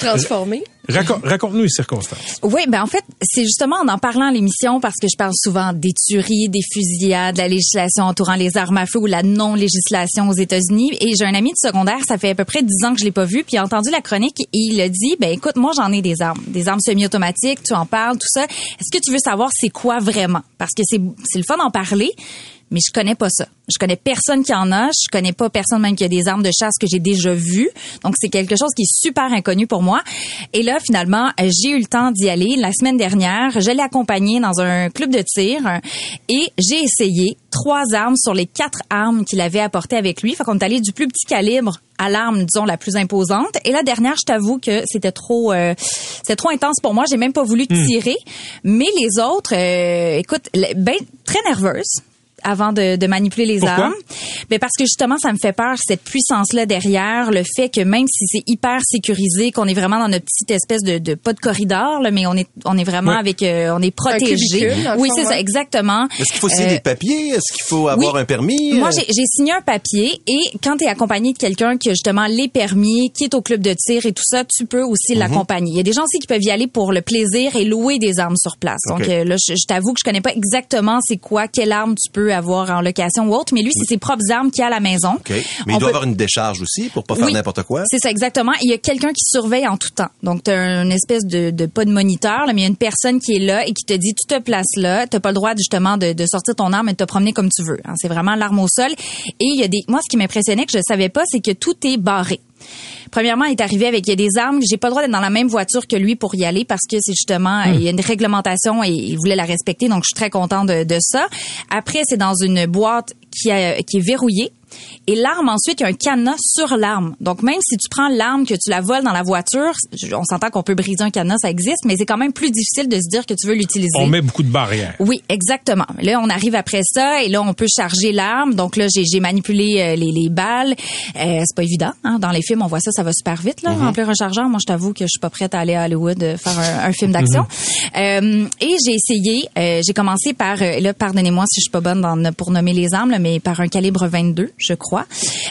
Raconte-nous les circonstances. Oui, ben en fait, c'est justement en en parlant à l'émission parce que je parle souvent des tueries, des fusillades, de la législation entourant les armes à feu ou la non-législation aux États-Unis. Et j'ai un ami de secondaire, ça fait à peu près dix ans que je l'ai pas vu, puis il a entendu la chronique et il a dit, ben écoute, moi j'en ai des armes, des armes semi-automatiques, tu en parles, tout ça. Est-ce que tu veux savoir c'est quoi vraiment? Parce que c'est le fun d'en parler, mais je connais pas ça. Je connais personne qui en a. Je connais pas personne même qui a des armes de chasse que j'ai déjà vues. Donc c'est quelque chose qui est super inconnu pour moi. Et là finalement, j'ai eu le temps d'y aller la semaine dernière. Je l'ai accompagné dans un club de tir et j'ai essayé trois armes sur les quatre armes qu'il avait apportées avec lui. Fait qu'on est allé du plus petit calibre à l'arme, disons, la plus imposante. Et la dernière, je t'avoue que c'était trop, euh, c'était trop intense pour moi. J'ai même pas voulu hmm. tirer. Mais les autres, euh, écoute, ben très nerveuse avant de, de manipuler les armes. Ben parce que justement, ça me fait peur cette puissance-là derrière, le fait que même si c'est hyper sécurisé, qu'on est vraiment dans notre petite espèce de, de pas de corridor, là, mais on est on est vraiment Ouais. avec, euh, on est protégé. Oui, c'est ça, exactement. Est-ce qu'il faut signer Euh, des papiers? Est-ce qu'il faut avoir oui. un permis? Moi, j'ai j'ai signé un papier et quand tu es accompagné de quelqu'un qui a justement les permis, qui est au club de tir et tout ça, tu peux aussi Mhm. l'accompagner. Il y a des gens aussi qui peuvent y aller pour le plaisir et louer des armes sur place. Ok. Donc euh, là, je, je t'avoue que je connais pas exactement c'est quoi, quelle arme tu peux avoir en location ou autre, mais lui, c'est ses propres armes qu'il a à la maison. OK. Mais On il doit peut- avoir une décharge aussi pour pas faire Oui. n'importe quoi. C'est ça, exactement. Il y a quelqu'un qui surveille en tout temps. Donc, tu as une espèce de, de pas de moniteur, là, mais il y a une personne qui est là et qui te dit, tu te places là, tu pas le droit justement de, de sortir ton arme et de te promener comme tu veux. hein. C'est vraiment l'arme au sol. Et il y a des... Moi, ce qui m'impressionnait, que je savais pas, c'est que tout est barré. Premièrement, il est arrivé avec il y a des armes. J'ai pas le droit d'être dans la même voiture que lui pour y aller parce que c'est justement il y a une réglementation et il voulait la respecter. Donc je suis très content de, de ça. Après, c'est dans une boîte qui, a- qui est verrouillée. Et l'arme, ensuite, il y a un cadenas sur l'arme. Donc, même si tu prends l'arme, que tu la voles dans la voiture, on s'entend qu'on peut briser un cadenas, ça existe, mais c'est quand même plus difficile de se dire que tu veux l'utiliser. On met beaucoup de barrières. Oui, exactement. Là, on arrive après ça et là, on peut charger l'arme. Donc là, j'ai manipulé euh, les, les balles. Euh, c'est pas évident. Hein? Dans les films, on voit ça, ça va super vite, là, remplir un chargeur. Moi, je t'avoue que je suis pas prête à aller à Hollywood euh, faire un, un film d'action. Euh, et j'ai essayé. euh, j'ai commencé par, là, pardonnez-moi si je suis pas bonne dans, pour nommer les armes, là, mais par un calibre 22, je crois,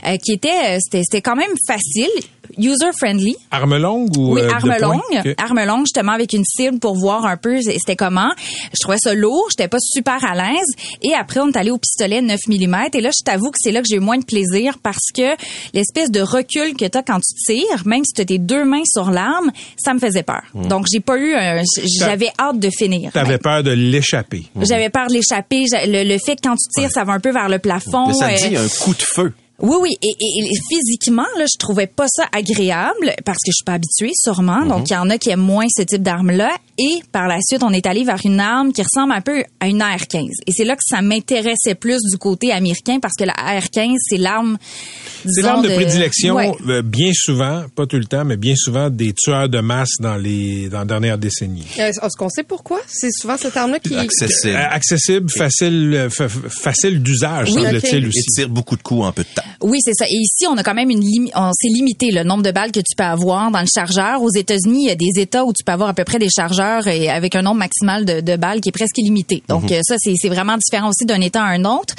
euh, qui était, euh, c'était c'était quand même facile, user friendly. Arme longue ou Oui, euh, de arme poing? longue. OK. Arme longue, justement, avec une cible pour voir un peu c'était comment. Je trouvais ça lourd, j'étais pas super à l'aise. Et après, on est allé au pistolet 9 mm. Et là, je t'avoue que c'est là que j'ai eu moins de plaisir parce que l'espèce de recul que tu as quand tu tires, même si tu as tes deux mains sur l'arme, ça me faisait peur. Donc, j'ai pas eu un... J'avais hâte de finir. T'avais peur de l'échapper. J'avais peur de l'échapper. Le, le fait que quand tu tires, ça va un peu vers le plafond. Le samedi, euh, a un coup de feu. Oui, oui. Et, et- et physiquement, là, je trouvais pas ça agréable parce que je suis pas habituée, sûrement. Donc, il y en a qui aiment moins ce type d'arme-là. Et par la suite, on est allé vers une arme qui ressemble un peu à une AR-15. Et c'est là que ça m'intéressait plus du côté américain parce que la AR-15, c'est l'arme. C'est l'arme de prédilection, Ouais. euh, bien souvent, pas tout le temps, mais bien souvent des tueurs de masse dans les dans la dernière décennie. Euh, Est-ce qu'on sait pourquoi? C'est souvent cette arme-là qui... Accessible. Euh, accessible, facile, fa- facile d'usage, Oui. semble-t-il Ok. aussi. Il tire beaucoup de coups en peu de temps. Oui, c'est ça. Et ici, on a quand même une limite. On s'est limité le nombre de balles que tu peux avoir dans le chargeur. Aux États-Unis, il y a des États où tu peux avoir à peu près des chargeurs et avec un nombre maximal de, de balles qui est presque illimité. Donc euh, ça, c'est vraiment différent aussi d'un État à un autre.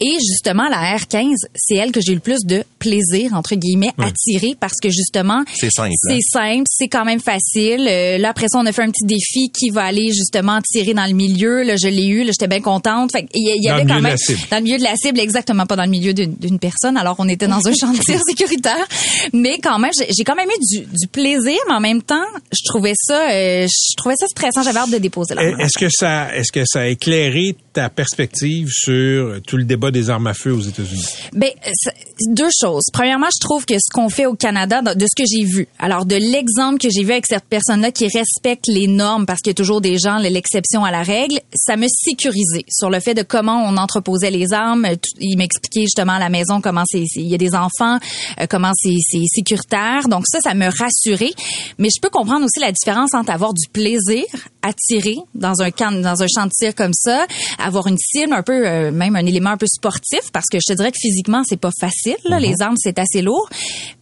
Et justement, la R15, c'est elle que j'ai eu le plus de plaisir entre guillemets à tirer parce que justement, C'est simple, C'est hein? simple, c'est quand même facile. Euh, là après ça, on a fait un petit défi qui va aller justement tirer dans le milieu. Là, je l'ai eu. Là, j'étais bien contente. Fait, il y, avait quand même dans le milieu de la cible, exactement pas dans le milieu d'une personne. Alors, on était dans un champ de tir sécuritaire, mais quand même, j'ai j'ai quand même eu du, du plaisir, mais en même temps, je trouvais ça, euh, je trouvais ça stressant. J'avais hâte de déposer. Est-ce que ça, est-ce que ça a éclairé ta perspective sur tout le débat des armes à feu aux États-Unis? Ben, ça- deux choses. Premièrement, je trouve que ce qu'on fait au Canada, de ce que j'ai vu, alors de l'exemple que j'ai vu avec cette personne-là qui respecte les normes, parce qu'il y a toujours des gens, l'exception à la règle, ça me sécurisait sur le fait de comment on entreposait les armes. Il m'expliquait justement à la maison comment c'est, c'est- il y a des enfants, euh, comment c'est, c'est sécuritaire. Donc ça, ça me rassurait. Mais je peux comprendre aussi la différence entre avoir du plaisir à tirer dans un camp, dans un champ de tir comme ça, avoir une cible un peu, euh, même un élément un peu sportif, parce que je te dirais que physiquement c'est pas facile. Là, Les armes c'est assez lourd,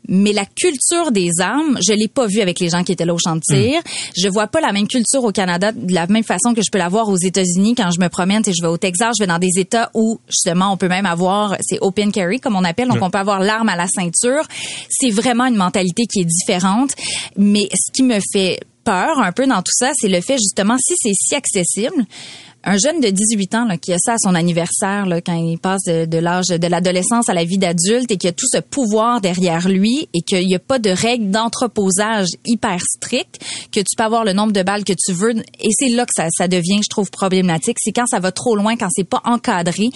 mais la culture des armes, je l'ai pas vue avec les gens qui étaient là au de tir. Je vois pas la même culture au Canada de la même façon que je peux la voir aux États-Unis quand je me promène. Et je vais au Texas, je vais dans des États où justement on peut même avoir, c'est open carry comme on appelle, donc on peut avoir l'arme à la ceinture. C'est vraiment une mentalité qui est différente. Mais ce qui me fait peur un peu dans tout ça, c'est le fait justement si c'est si accessible. Un jeune de 18 ans là, qui a ça à son anniversaire là, quand il passe de, de l'âge de l'adolescence à la vie d'adulte et qui a tout ce pouvoir derrière lui et qu'il n'y a pas de règles d'entreposage hyper strictes, que tu peux avoir le nombre de balles que tu veux. Et c'est là que ça, ça devient, je trouve, problématique. C'est quand ça va trop loin, quand c'est pas encadré.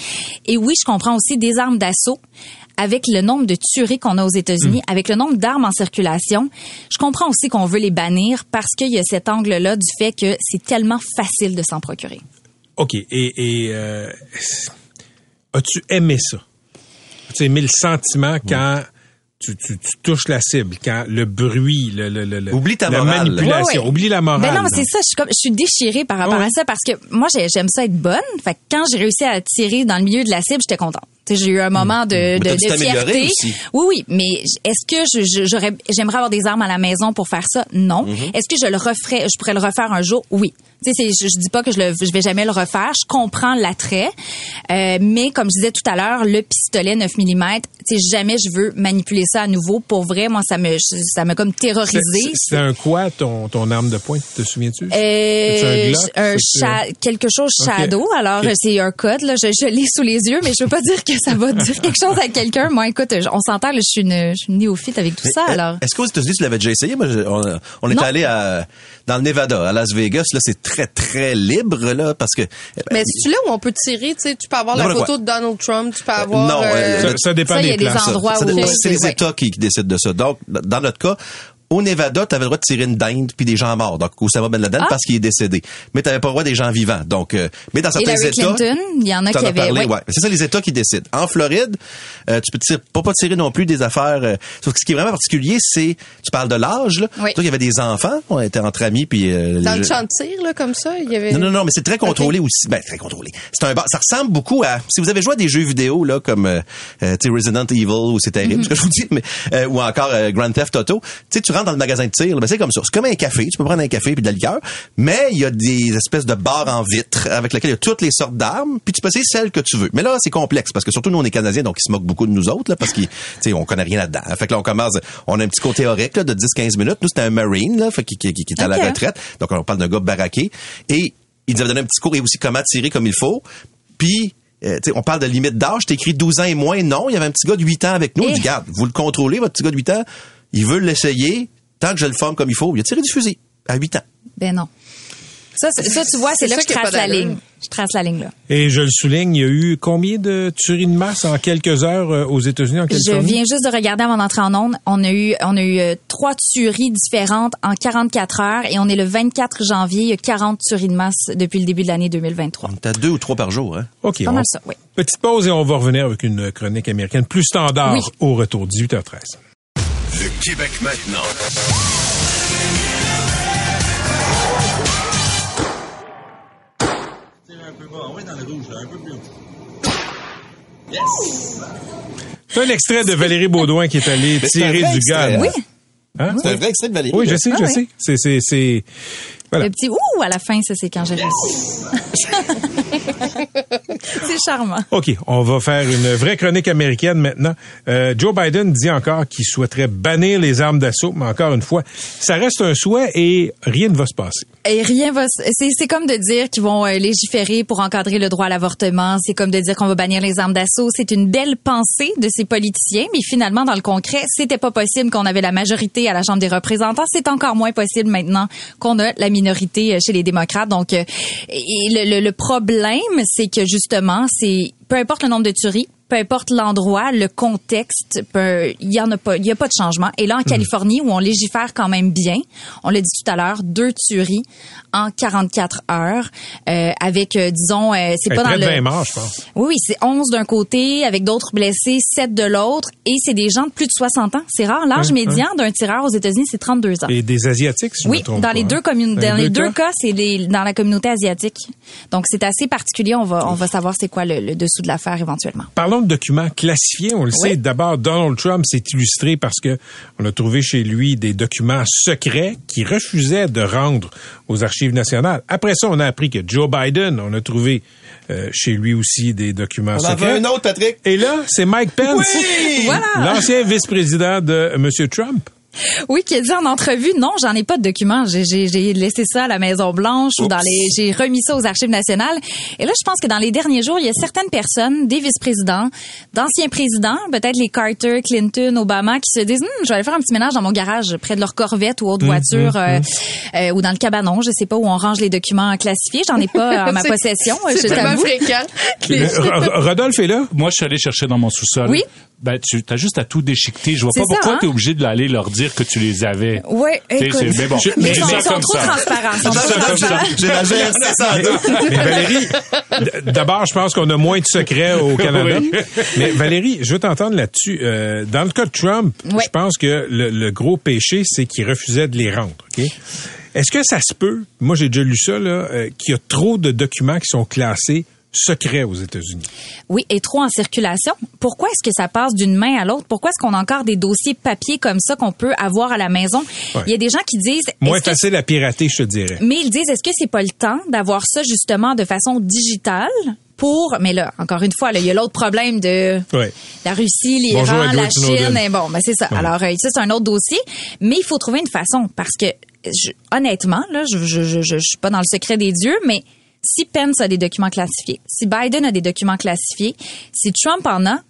Et oui, je comprends aussi des armes d'assaut avec le nombre de tueries qu'on a aux États-Unis, avec le nombre d'armes en circulation, je comprends aussi qu'on veut les bannir parce qu'il y a cet angle-là du fait que c'est tellement facile de s'en procurer. OK. Et, et euh, as-tu aimé ça? As-tu aimé le sentiment quand tu, tu, tu touches la cible, quand le bruit, le, le, le, le- Oublie ta la morale. manipulation, oublie la morale. Ben non, c'est ça. Je suis comme, je suis déchirée par rapport à ça parce que moi, j'ai- j'aime ça être bonne. Fait que quand j'ai réussi à tirer dans le milieu de la cible, j'étais contente. Tu sais, J'ai eu un moment de, Mais de, fierté. aussi. Oui, oui, mais est-ce que je- je- j'aurais, j'aimerais avoir des armes à la maison pour faire ça? Non. Mm-hmm. Est-ce que je le referais, je pourrais le refaire un jour? Oui. Tu sais, c'est- je, je dis pas que je, le, je vais jamais le refaire. Je comprends l'attrait, euh, mais comme je disais tout à l'heure, le pistolet 9 mm, tu sais, jamais je veux manipuler ça à nouveau. Pour vrai, moi, ça me, ça m'a comme terrorisé. C'est- un quoi ton, ton arme de pointe, te souviens-tu? Euh, C'est un un quelque chose shadow. Alors c'est un code là, je, je l'ai sous les yeux, mais je veux pas dire que ça va dire quelque chose à quelqu'un. Moi, écoute, on s'entend, là, je suis une, je suis une néophyte avec tout ça. Alors Est-ce qu'aux États-Unis, tu l'avais déjà essayé? Moi, je- on, on est Non. allé à, dans le Nevada, à Las Vegas. Là, c'est très, très libre, là, parce que... Mais c'est là où on peut tirer, tu sais, tu peux avoir la photo de Donald Trump, tu peux avoir... non, euh, euh, Ça, ça dépend Ça, il y des a des places. endroits Ça où- c'est les ouais. États qui, qui décident de ça. Donc, dans notre cas, au Nevada, tu avais le droit de tirer une dinde puis des gens morts. Donc, Osama Ben Laden Ah. parce qu'il est décédé. Mais tu n'avais pas le droit des gens vivants. Donc, euh, mais dans certains Hillary États, il y en a qui avaient. parlé, ouais. ouais. C'est ça les États qui décident. En Floride, euh, tu peux tirer, pas pas tirer non plus des affaires. euh, sauf que ce qui est vraiment particulier, c'est tu parles de l'âge. Là. Oui. Toi, il y avait des enfants, on était entre amis puis. euh, Dans le champ de tir, là, comme ça, il y avait... non, non, non, mais c'est très contrôlé aussi. Ben, très contrôlé. C'est un bar. Ça ressemble beaucoup à, si vous avez joué à des jeux vidéo, là, comme, euh, euh, Resident Evil, ou c'est terrible, ce que je vous dis, mais, ou encore Grand Theft Auto. Tu sais, tu rentres dans le magasin de tir, ben, c'est comme ça. C'est comme un café. Tu peux prendre un café puis de la liqueur. Mais il y a des espèces de bars en vitre avec lesquels il y a toutes les sortes d'armes puis tu peux essayer celle que tu veux. Mais là, c'est complexe parce que surtout nous, on est Canadiens, donc ils se moquent beaucoup de nous autres, là, parce qu'ils, tu sais, on connaît rien là-dedans. Fait que là, on commence, on a un petit côté théorique, là, de 10-15 minutes. Nous, c'était un Marine, là, fait, qui, qui, qui, qui est à la retraite. Donc, on parle d'un gars baraqué. Et il nous avait donné un petit cours et aussi comment tirer comme il faut. Puis, euh, tu sais, on parle de limite d'âge. T'as écrit 12 ans et moins. Non, il y avait un petit gars de 8 ans avec nous. Eh. Il dit, regarde, vous le contrôlez, votre petit gars de 8 ans? Il veut l'essayer. Tant que je le forme comme il faut. Il a tiré du fusil à 8 ans. Ben non. Ça, ça, tu vois, c'est là que je trace la ligne. Je trace la ligne là. Et je le souligne, il y a eu combien de tueries de masse en quelques heures euh, aux États-Unis, en Je Californie? viens juste de regarder avant d'entrer en onde. On a eu, on a eu euh, trois tueries différentes en 44 heures et on est le 24 janvier. Il y a 40 tueries de masse depuis le début de l'année 2023. On est à deux ou trois par jour, hein? OK. Pas on- mal ça, oui. Petite pause et on va revenir avec une chronique américaine plus standard Oui. au retour, 18h13. Le Québec maintenant. C'est un extrait de Valérie Baudouin qui est allée Mais c'est un tirer du extrait, gun. Oui. Hein? C'est un vrai extrait de Valérie. Oui, je sais, Ah je oui. sais. C'est, c'est, c'est... Voilà. Le petit ouh à la fin, ça c'est quand j'ai réussi. charmant. OK, on va faire une vraie chronique américaine maintenant. Euh, Joe Biden dit encore qu'il souhaiterait bannir les armes d'assaut, mais encore une fois, ça reste un souhait et rien ne va se passer. Et rien va. c'est comme de dire qu'ils vont euh, légiférer pour encadrer le droit à l'avortement. C'est comme de dire qu'on va bannir les armes d'assaut. C'est une belle pensée de ces politiciens, mais finalement, dans le concret, c'était pas possible qu'on avait la majorité à la Chambre des représentants. C'est encore moins possible maintenant qu'on a la minorité euh, chez les démocrates. Donc, euh, et le, le- le problème, c'est que justement, c'est peu importe le nombre de tueries, peu importe l'endroit, le contexte, il y en a pas, il y a pas de changement. Et là, en Californie, où on légifère quand même bien, on l'a dit tout à l'heure, deux tueries en 44 heures, euh, avec, euh, disons, euh, c'est pas dans de le... 20 morts, je pense. Oui, oui, c'est 11 d'un côté, avec d'autres blessés, 7 de l'autre, et c'est des gens de plus de 60 ans. C'est rare. L'âge Hein, médian d'un tireur aux États-Unis, c'est 32 ans. Et des Asiatiques, si je Oui, me trompe dans pas, les hein? deux communes, dans, les deux cas? cas, c'est dans la communauté asiatique. Donc c'est assez particulier. On va, on va savoir c'est quoi le, le dessous de l'affaire éventuellement. Parlons de documents classifiés. On le Oui. sait. D'abord, Donald Trump s'est illustré parce que on a trouvé chez lui des documents secrets qu'il refusait de rendre aux archives nationales. Après ça, on a appris que Joe Biden, on a trouvé euh, chez lui aussi des documents On en secrets. un autre, Patrick. Et là, c'est Mike Pence, Oui! Voilà. l'ancien vice-président de M. Trump. Oui, qui a dit en entrevue, non, j'en ai pas de documents. J'ai, j'ai, j'ai laissé ça à la Maison Blanche ou dans les, j'ai remis ça aux Archives nationales. Et là, je pense que dans les derniers jours, il y a certaines personnes, des vice-présidents, d'anciens présidents, peut-être les Carter, Clinton, Obama, qui se disent, Hum, je vais aller faire un petit ménage dans mon garage près de leur Corvette ou autre voiture, euh, euh, ou dans le cabanon, je sais pas où on range les documents classifiés. J'en ai pas en ma possession, je C'est tellement fréquent. Rodolphe est là? Moi, je suis allé chercher dans mon sous-sol. Oui. Ben, tu as juste à tout déchiqueter. Je vois pas ça, pourquoi hein? tu es obligé d'aller leur dire que tu les avais. Sais, écoute. c'est- mais bon, mais je ils sont, sont comme trop ça. transparents. ils sont trop ça transparents. J'ai la. Mais Valérie, d'abord, je pense qu'on a moins de secrets au Canada. Oui. Mais Valérie, je veux t'entendre là-dessus. Euh, dans le cas de Trump, je pense que le, le gros péché, c'est qu'il refusait de les rendre. ok? Est-ce que ça se peut, moi j'ai déjà lu ça, là, euh, qu'il y a trop de documents qui sont classés secrets aux États-Unis. Oui, et trop en circulation. Pourquoi est-ce que ça passe d'une main à l'autre? Pourquoi est-ce qu'on a encore des dossiers papier comme ça qu'on peut avoir à la maison? Ouais. Il y a des gens qui disent... Moins que- facile à pirater, je te dirais. Mais ils disent, est-ce que c'est pas le temps d'avoir ça justement de façon digitale pour... Mais là, encore une fois, là, il y a l'autre problème de Ouais. la Russie, l'Iran, la. Chine. Et bon, ben c'est ça. Ouais. Alors, euh, ça, c'est un autre dossier. Mais il faut trouver une façon parce que, je- honnêtement, là, je, je, je, je, je suis pas dans le secret des dieux, mais si Pence a des documents classifiés, si Biden a des documents classifiés, si Trump en a,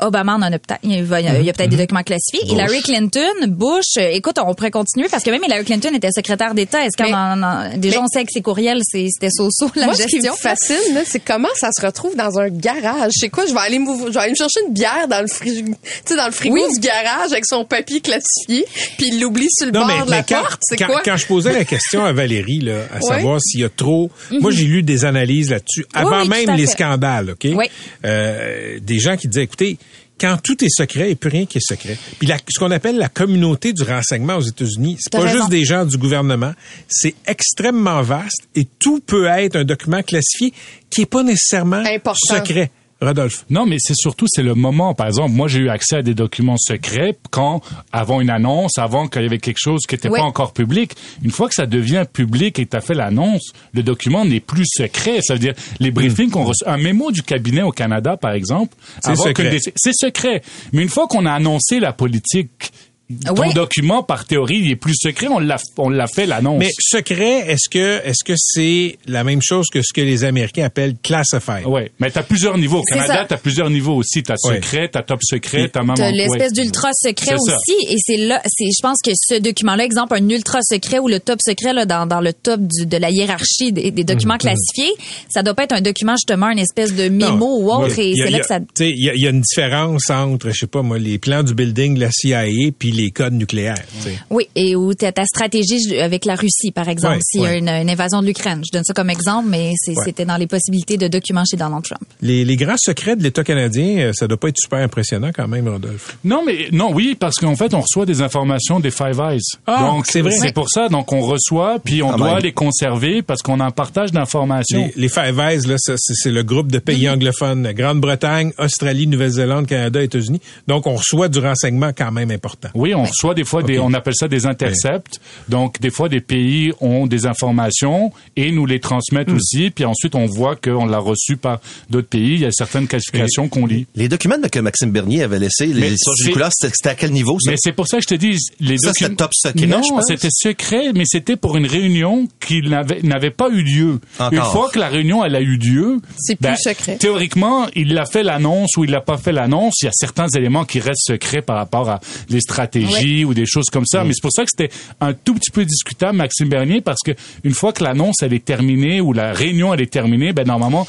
Obama en a peut-être. Il y a, a peut-être des documents classifiés. Bush. Hillary Clinton, Bush, euh, écoute, on pourrait continuer parce que même Hillary Clinton était secrétaire d'État. Est-ce qu'on Mais- en, en- déjà on sait que ses courriels, c'est- c'était so-so la Moi, ce qui gestion. me fascine, là, c'est comment ça se retrouve dans un garage. C'est quoi? Je vais aller, m'ouvrir- je vais aller me chercher une bière dans le frigo, tu sais, dans le frigo Oui. du garage avec son papier classifié, puis il l'oublie sur le Non, bord mais, de la quand, porte. C'est quand, quoi? quand je posais la question à Valérie, là, à Ouais. savoir s'il y a trop... Mhm. Moi, j'ai lu des analyses là-dessus, avant oui, même les scandales, OK? Oui. Euh, des gens qui disaient, écoutez, quand tout est secret, il n'y a plus rien qui est secret. Puis la- ce qu'on appelle la communauté du renseignement aux États-Unis, c'est pas raison. juste des gens du gouvernement, c'est extrêmement vaste et tout peut être un document classifié qui est pas nécessairement Important. secret. Rodolphe. Non, mais c'est surtout c'est le moment. Par exemple, moi j'ai eu accès à des documents secrets quand avant une annonce, avant qu'il y avait quelque chose qui n'était Oui. pas encore public. Une fois que ça devient public et que tu as fait l'annonce, le document n'est plus secret. Ça veut dire les briefings qu'on reçoit, un mémo du cabinet au Canada, par exemple, C'est secret. c'est secret. Mais une fois qu'on a annoncé la politique, ton Oui. document par théorie il est plus secret. On l'a on l'a fait l'annonce. Mais secret, est-ce que est-ce que c'est la même chose que ce que les Américains appellent classified? Ouais, mais t'as plusieurs niveaux. Au Canada, t'as plusieurs niveaux aussi. T'as Ouais. secret, t'as top secret, t'as même T'as l'espèce ouais. d'ultra secret aussi, et c'est là, c'est, je pense que ce document-là, exemple, un ultra secret ou le top secret là, dans, dans le top du, de la hiérarchie des, des documents Mhm. classifiés, ça doit pas être un document justement, une espèce de mémo Non. ou autre, Oui. et Il y a- c'est là que ça. tu sais, Il y, a- il y a une différence entre, je sais pas moi, les plans du building de la CIA puis les codes nucléaires. Oui, et ou ta, ta stratégie avec la Russie, par exemple, Ouais, s'il y a ouais. une, une invasion de l'Ukraine. Je donne ça comme exemple, mais Ouais. c'était dans les possibilités de documents chez Donald Trump. Les, les grands secrets de l'État canadien, euh, ça doit pas être super impressionnant quand même, Rodolphe. Non, mais non, oui, parce qu'en fait, on reçoit des informations des Five Eyes. Ah, donc c'est vrai. C'est pour ça, donc on reçoit, puis on Ah, doit même. les conserver parce qu'on un partage d'informations. Les, les Five Eyes, là, c'est le groupe de pays anglophones. Grande-Bretagne, Australie, Nouvelle-Zélande, Canada, États-Unis. Donc, on reçoit du renseignement quand même important. Oui, on reçoit des fois des, on appelle ça des intercepts. Donc, des fois, des pays ont des informations et nous les Hmm. transmettent aussi. Puis ensuite, on voit qu'on l'a reçu par d'autres pays. Il y a certaines classifications qu'on lit. Les documents que Maxime Bernier avait laissés, les histoires c'est- judiculaires, c'était c'était à quel niveau, ça? Mais c'est pour ça que je te dis, les documents. c'était top secret, Non, je pense. c'était secret, mais c'était pour une réunion qui n'avait n'avait pas eu lieu. Encore. Une fois que la réunion elle a eu lieu, C'est plus secret. Théoriquement, il a fait l'annonce ou il n'a pas fait l'annonce. Il y a certains éléments qui restent secrets par rapport à les stratégies ou des choses comme ça. Mais c'est pour ça que c'était un tout petit peu discutable, Maxime Bernier, parce que une fois que l'annonce elle est terminée ou la réunion elle est terminée, ben normalement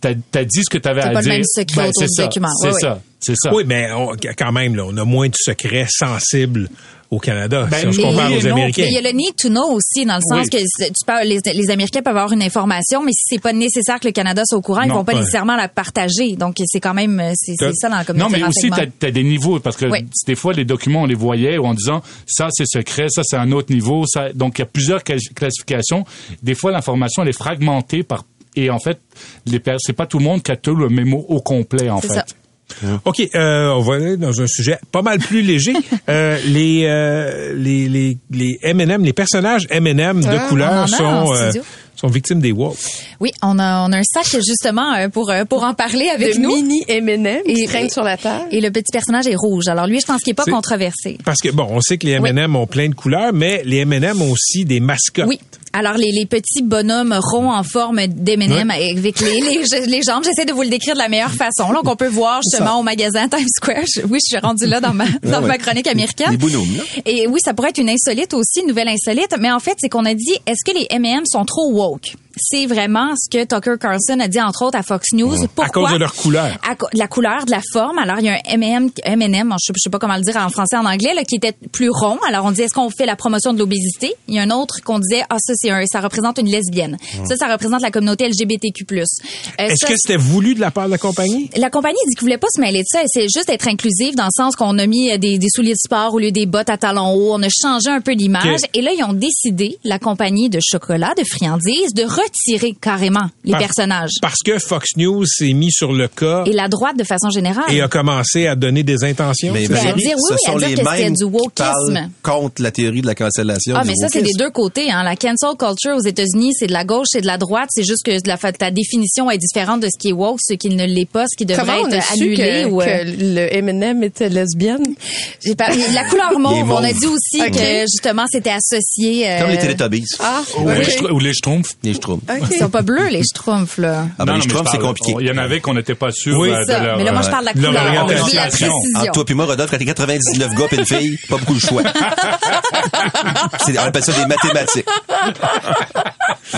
t'as as dit ce que t'avais à pas le dire. même secret Ben, c'est ça, document. C'est Oui, oui. ça, c'est ça. Oui, mais on- quand même, là, on a moins de secrets sensibles au Canada Ben, si on se mais compare aux non. Américains. Mais il y a le need to know aussi, dans le sens Oui. que tu peux, les, les Américains peuvent avoir une information, mais si c'est pas nécessaire que le Canada soit au courant, ils Non, vont pas nécessairement la partager. Donc c'est quand même c'est ça dans la Non, communauté mais de aussi, tu as, des niveaux, parce que Oui. des fois, les documents, on les voyait en disant, ça, c'est secret, ça, c'est un autre niveau. Ça, donc, il y a plusieurs clas- classifications. Des fois, l'information, elle est fragmentée par... Et en fait, les c'est pas tout le monde qui a tout le mémo au complet, en fait. ça. OK, euh, on va aller dans un sujet pas mal plus léger. Euh, les, euh, les, les, les M&M, les personnages M&M de Ah, couleur sont, euh, sont victimes des woke. Oui, on a, on a un sac justement euh, pour euh, pour en parler avec de nous. mini M&M qui traînent sur la table. Et le petit personnage est rouge. Alors lui, je pense qu'il est pas controversé. Parce que, bon, on sait que les M&M ont plein de couleurs, mais les M&M ont aussi des mascottes. Oui. Alors les, les petits bonhommes ronds en forme d'M&M avec les, les, les jambes, j'essaie de vous le décrire de la meilleure façon. Là, qu'on peut voir justement au magasin Times Square. Oui, je suis rendue là dans ma dans ouais. ma chronique américaine. Les bonhommes, là. Et oui, ça pourrait être une insolite aussi, une nouvelle insolite. Mais en fait, c'est qu'on a dit, est-ce que les M&M sont trop woke? C'est vraiment ce que Tucker Carlson a dit, entre autres, à Fox News. Pourquoi? À cause de leur couleur. À la couleur, de la forme. Alors, il y a un M&M, M&M, je sais, je sais pas comment le dire en français, en anglais, là, qui était plus rond. Alors, on dit, est-ce qu'on fait la promotion de l'obésité? Il y a un autre qu'on disait, ah, ça, c'est un, ça représente une lesbienne. Ça, ça représente la communauté LGBTQ+. Euh, Est-ce que c'était voulu de la part de la compagnie? la compagnie dit qu'ils voulait pas se mêler de ça. C'est juste être inclusive dans le sens qu'on a mis euh, des, des souliers de sport au lieu des bottes à talons hauts. On a changé un peu l'image. Et là, ils ont décidé, la compagnie de chocolat, de friandises, de retiré carrément les Par- personnages. Parce que Fox News s'est mis sur le cas Et la droite, de façon générale. et a commencé à donner des intentions. Mais Ben, ça? à dire oui, ce oui, à sont dire les mêmes du qui wokisme. contre la théorie de la cancellation. Ah, mais ça, c'est des deux côtés. Hein. La cancel culture aux États-Unis, c'est de la gauche et de la droite. C'est juste que la, ta définition est différente de ce qui est woke, ce qui ne l'est pas, ce qui devrait Comment on a être su annulé. que, ou, euh, que le M&M était lesbienne? j'ai pas- la couleur mauve, on a dit aussi que justement c'était associé. euh, Comme les Teletubbies. Ah, Ou les Schtroumpfs. Les Schtroumpfs. Ils sont pas bleus, les schtroumpfs, là. Ah, ben, Non, les Schtroumpfs, c'est compliqué. Il y en avait qu'on n'était pas sûr Oui, euh, de leur, Mais là, moi, je euh, parle de la leur couleur. On dit la précision. Entre toi puis moi, Rodolphe, quand t'es 99 gars pis une fille, pas beaucoup le choix. C'est- on appelle ça des mathématiques.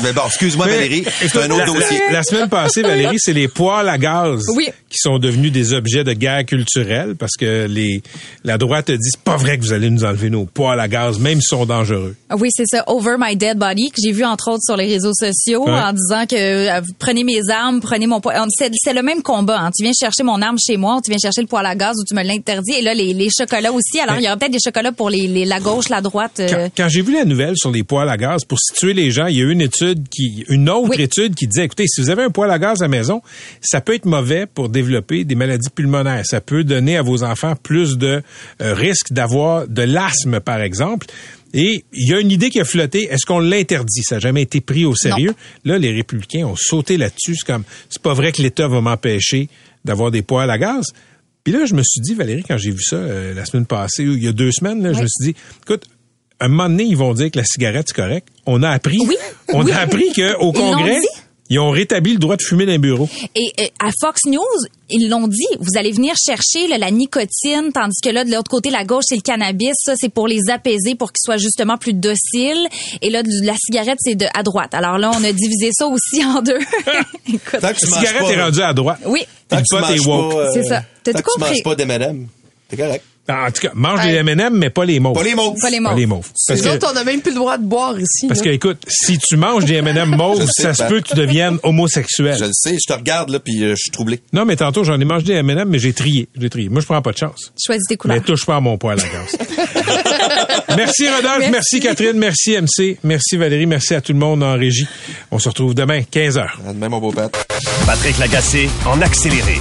Mais bon, excuse-moi Valérie, c'est un autre la, dossier. La, la semaine passée, Valérie, c'est les poêles à gaz Oui. qui sont devenus des objets de guerre culturelle parce que les la droite dit c'est pas vrai que vous allez nous enlever nos poêles à gaz, même s'ils sont dangereux. Oui, c'est ça, Over My Dead Body, que j'ai vu entre autres sur les réseaux sociaux Ouais. en disant que euh, prenez mes armes, prenez mon poil. C'est, le même combat. Hein. Tu viens chercher mon arme chez moi, ou tu viens chercher le poêle à gaz ou tu me l'interdis. Et là, les, les chocolats aussi. Alors, il y aura peut-être des chocolats pour les, les- la gauche, la droite. euh, Quand, quand j'ai vu la nouvelle sur les poêles à gaz, pour situer les gens, il y a eu une étude qui, une autre Oui. étude qui disait, écoutez, si vous avez un poêle à gaz à la maison, ça peut être mauvais pour développer des maladies pulmonaires. Ça peut donner à vos enfants plus de euh, risques d'avoir de l'asthme, par exemple. Et il y a une idée qui a flotté. Est-ce qu'on l'interdit? Ça n'a jamais été pris au sérieux. Là, les républicains ont sauté là-dessus. C'est comme, c'est pas vrai que l'État va m'empêcher d'avoir des poêles à gaz. Puis là, je me suis dit, Valérie, quand j'ai vu ça euh, la semaine passée, ou il y a deux semaines, là, je me suis dit, écoute, un moment donné, ils vont dire que la cigarette, c'est correct. On a appris. Oui. On Oui. a appris qu'au Congrès. Ils ont rétabli le droit de fumer dans les bureaux. Et euh, à Fox News, ils l'ont dit, vous allez venir chercher là, la nicotine, tandis que là, de l'autre côté, la gauche, c'est le cannabis. Ça, c'est pour les apaiser, pour qu'ils soient justement plus dociles. Et là, de- la cigarette, c'est de à droite. Alors là, on a divisé ça aussi en deux. Écoute. Tant que tu La cigarette pas, est rendue à droite. Oui. tant Le que tu pas, euh, C'est ça. T'as tout que tu compris. manges pas d'M&M, t'es correct. En tout cas, mange les M&M, mais pas les mauves. Pas les mots. Pas les Pas mots. les mauves. Parce que, autres, on a même plus le droit de boire ici. parce que, écoute, si tu manges des M&M mauves, ça se pas. peut que tu deviennes homosexuel. Je le sais, je te regarde là puis euh, je suis troublé. Non, mais tantôt, j'en ai mangé des M&M, mais j'ai trié. J'ai trié. Moi, je prends pas de chance. Choisis tes couleurs. Mais touche pas à mon poil à gaz. merci Rodolphe, merci. Merci. Catherine, merci MC, merci Valérie, merci à tout le monde en régie. On se retrouve demain, 15h. À demain mon beau père. Patrick Lagacé en accéléré.